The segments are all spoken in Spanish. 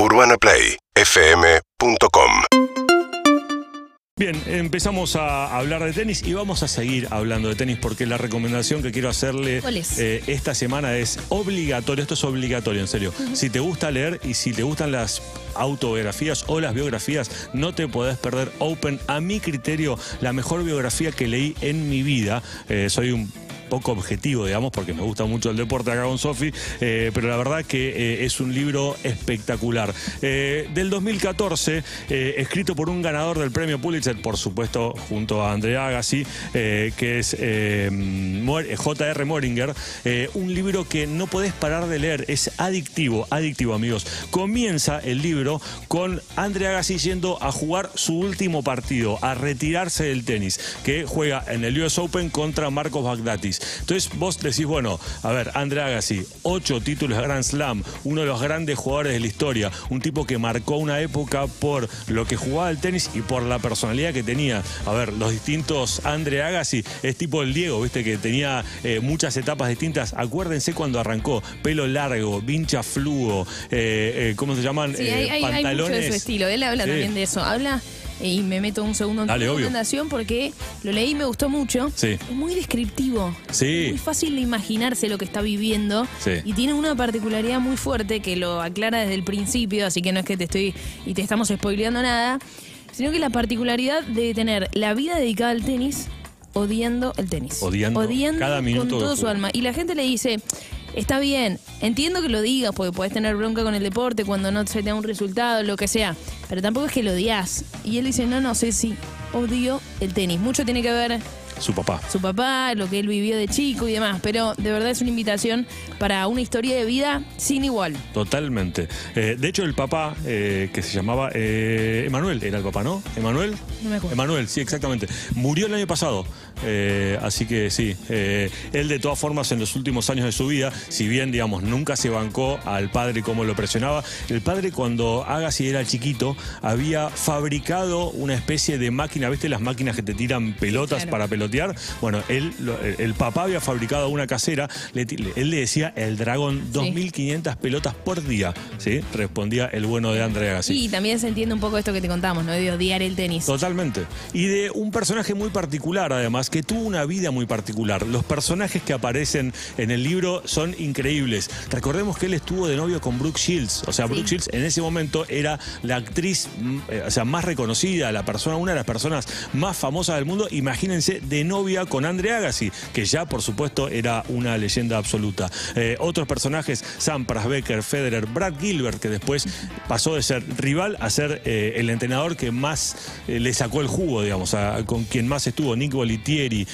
UrbanaPlayFM.com Bien, empezamos a hablar de tenis y vamos a seguir hablando de tenis porque la recomendación que quiero hacerle eh, esta semana es obligatorio, esto es obligatorio, en serio. Si te gusta leer y si te gustan las autobiografías o las biografías, no te podés perder Open. A mi criterio, la mejor biografía que leí en mi vida. Eh, soy un poco objetivo, digamos, porque me gusta mucho el deporte acá con Sofi, eh, pero la verdad que eh, es un libro espectacular. Eh, del 2014, eh, escrito por un ganador del premio Pulitzer, por supuesto, junto a Andrea Agassi, que es J.R. Moringer, un libro que no podés parar de leer, es adictivo, adictivo, amigos. Comienza el libro con Andrea Agassi yendo a jugar su último partido, a retirarse del tenis, que juega en el US Open contra Marcos Bagdatis. Entonces vos decís, bueno, a ver, Andrea Agassi, ocho títulos de Grand Slam, uno de los grandes jugadores de la historia, un tipo que marcó una época por lo que jugaba el tenis y por la personalidad que tenía. A ver, los distintos Andrea Agassi es tipo el Diego, viste, que tenía eh, muchas etapas distintas. Acuérdense cuando arrancó, pelo largo, vincha fluo, eh, eh, ¿cómo se llaman? Sí, hay, hay- hay mucho de su estilo. Él habla Sí. también de eso. Habla y me meto un segundo en Dale, tu obvio. recomendación porque lo leí y me gustó mucho. Sí. Es muy descriptivo. Sí. Es muy fácil de imaginarse lo que está viviendo. Sí. Y tiene una particularidad muy fuerte que lo aclara desde el principio, así que no es que te estoy y te estamos spoileando nada, sino que la particularidad de tener la vida dedicada al tenis odiando el tenis. Odiando cada minuto con todo su alma. Y la gente le dice, está bien, entiendo que lo digas porque podés tener bronca con el deporte cuando no se te da un resultado, lo que sea, pero tampoco es que lo odias. Y él dice, no, no sé si odio el tenis. Mucho tiene que ver Su papá. su papá, lo que él vivió de chico y demás, pero de verdad es una invitación para una historia de vida sin igual. Totalmente. Eh, de hecho, el papá, eh, que se llamaba eh, Emanuel, era el papá, ¿no? ¿Emanuel? No me acuerdo. Emanuel, sí, exactamente. Murió el año pasado. Así que sí. él, de todas formas, en los últimos años de su vida, si bien, digamos, nunca se bancó al padre como lo presionaba, el padre, cuando Agassi era chiquito, había fabricado una especie de máquina, ¿viste? Las máquinas que te tiran pelotas Claro. para pelotear. Bueno, él, el, papá había fabricado una casera, él le decía el dragón, 2.500 pelotas por día, ¿sí? Respondía el bueno de Andrea Agassi. Y también se entiende un poco esto que te contamos, ¿no? De odiar el tenis. Totalmente. Y de un personaje muy particular, además, que tuvo una vida muy particular. Los personajes que aparecen en el libro son increíbles. Recordemos que él estuvo de novio con Brooke Shields. O sea, Sí. Brooke Shields en ese momento era la actriz mm, eh, o sea, más reconocida, la persona, una de las personas más famosas del mundo. Imagínense de novia con Andre Agassi, que ya, por supuesto, era una leyenda absoluta. Eh, otros personajes, Sampras, Becker, Federer, Brad Gilbert, que después pasó de ser rival a ser eh, el entrenador que más eh, le sacó el jugo, digamos, con quien más estuvo, Nick Bolitieri.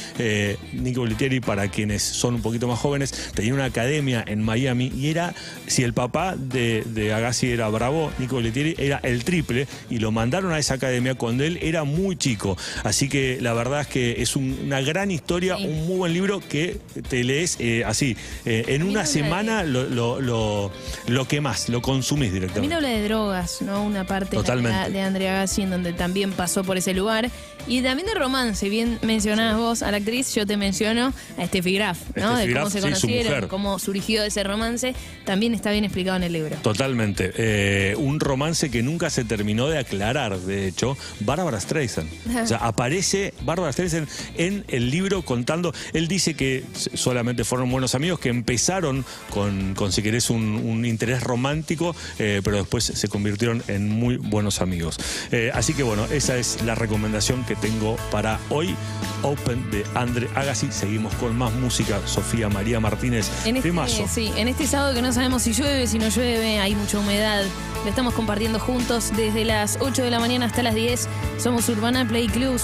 Para quienes son un poquito más jóvenes, tenía una academia en Miami y era, si el papá de, de Agassi era bravo, Nick Bolitieri era el triple y lo mandaron a esa academia cuando él era muy chico. Así que la verdad es que es un- una gran historia, Sí. un muy buen libro que te lees eh, así. eh, en una semana lo, lo, lo, lo quemás, lo consumís También directamente. habla de drogas, ¿no? Una parte Totalmente. de, Andrea Gassi en donde también pasó por ese lugar. Y también de romance, bien mencionabas vos a la actriz, yo te menciono a Steffi Graf, ¿no? Steffi de cómo Graf, se sí, su conocieron, mujer. cómo surgió ese romance, también está bien explicado en el libro. Totalmente. Eh, un romance que nunca se terminó de aclarar, de hecho, Bárbara Streisand. O sea, aparece Bárbara Streisand en el libro contando. Él dice que solamente fueron buenos amigos, que empezaron con, con si querés, un, un interés romántico, eh, pero después se convirtieron en muy buenos amigos. Eh, así que bueno, esa es la recomendación que tengo para hoy. Open de Andre Agassi. Seguimos con más música. Sofía María Martínez. En este, Temazo. sí, en este sábado que no sabemos si llueve, si no llueve, hay mucha humedad. Lo estamos compartiendo juntos desde las 8 de la mañana hasta las 10. Somos Urbana Play Club.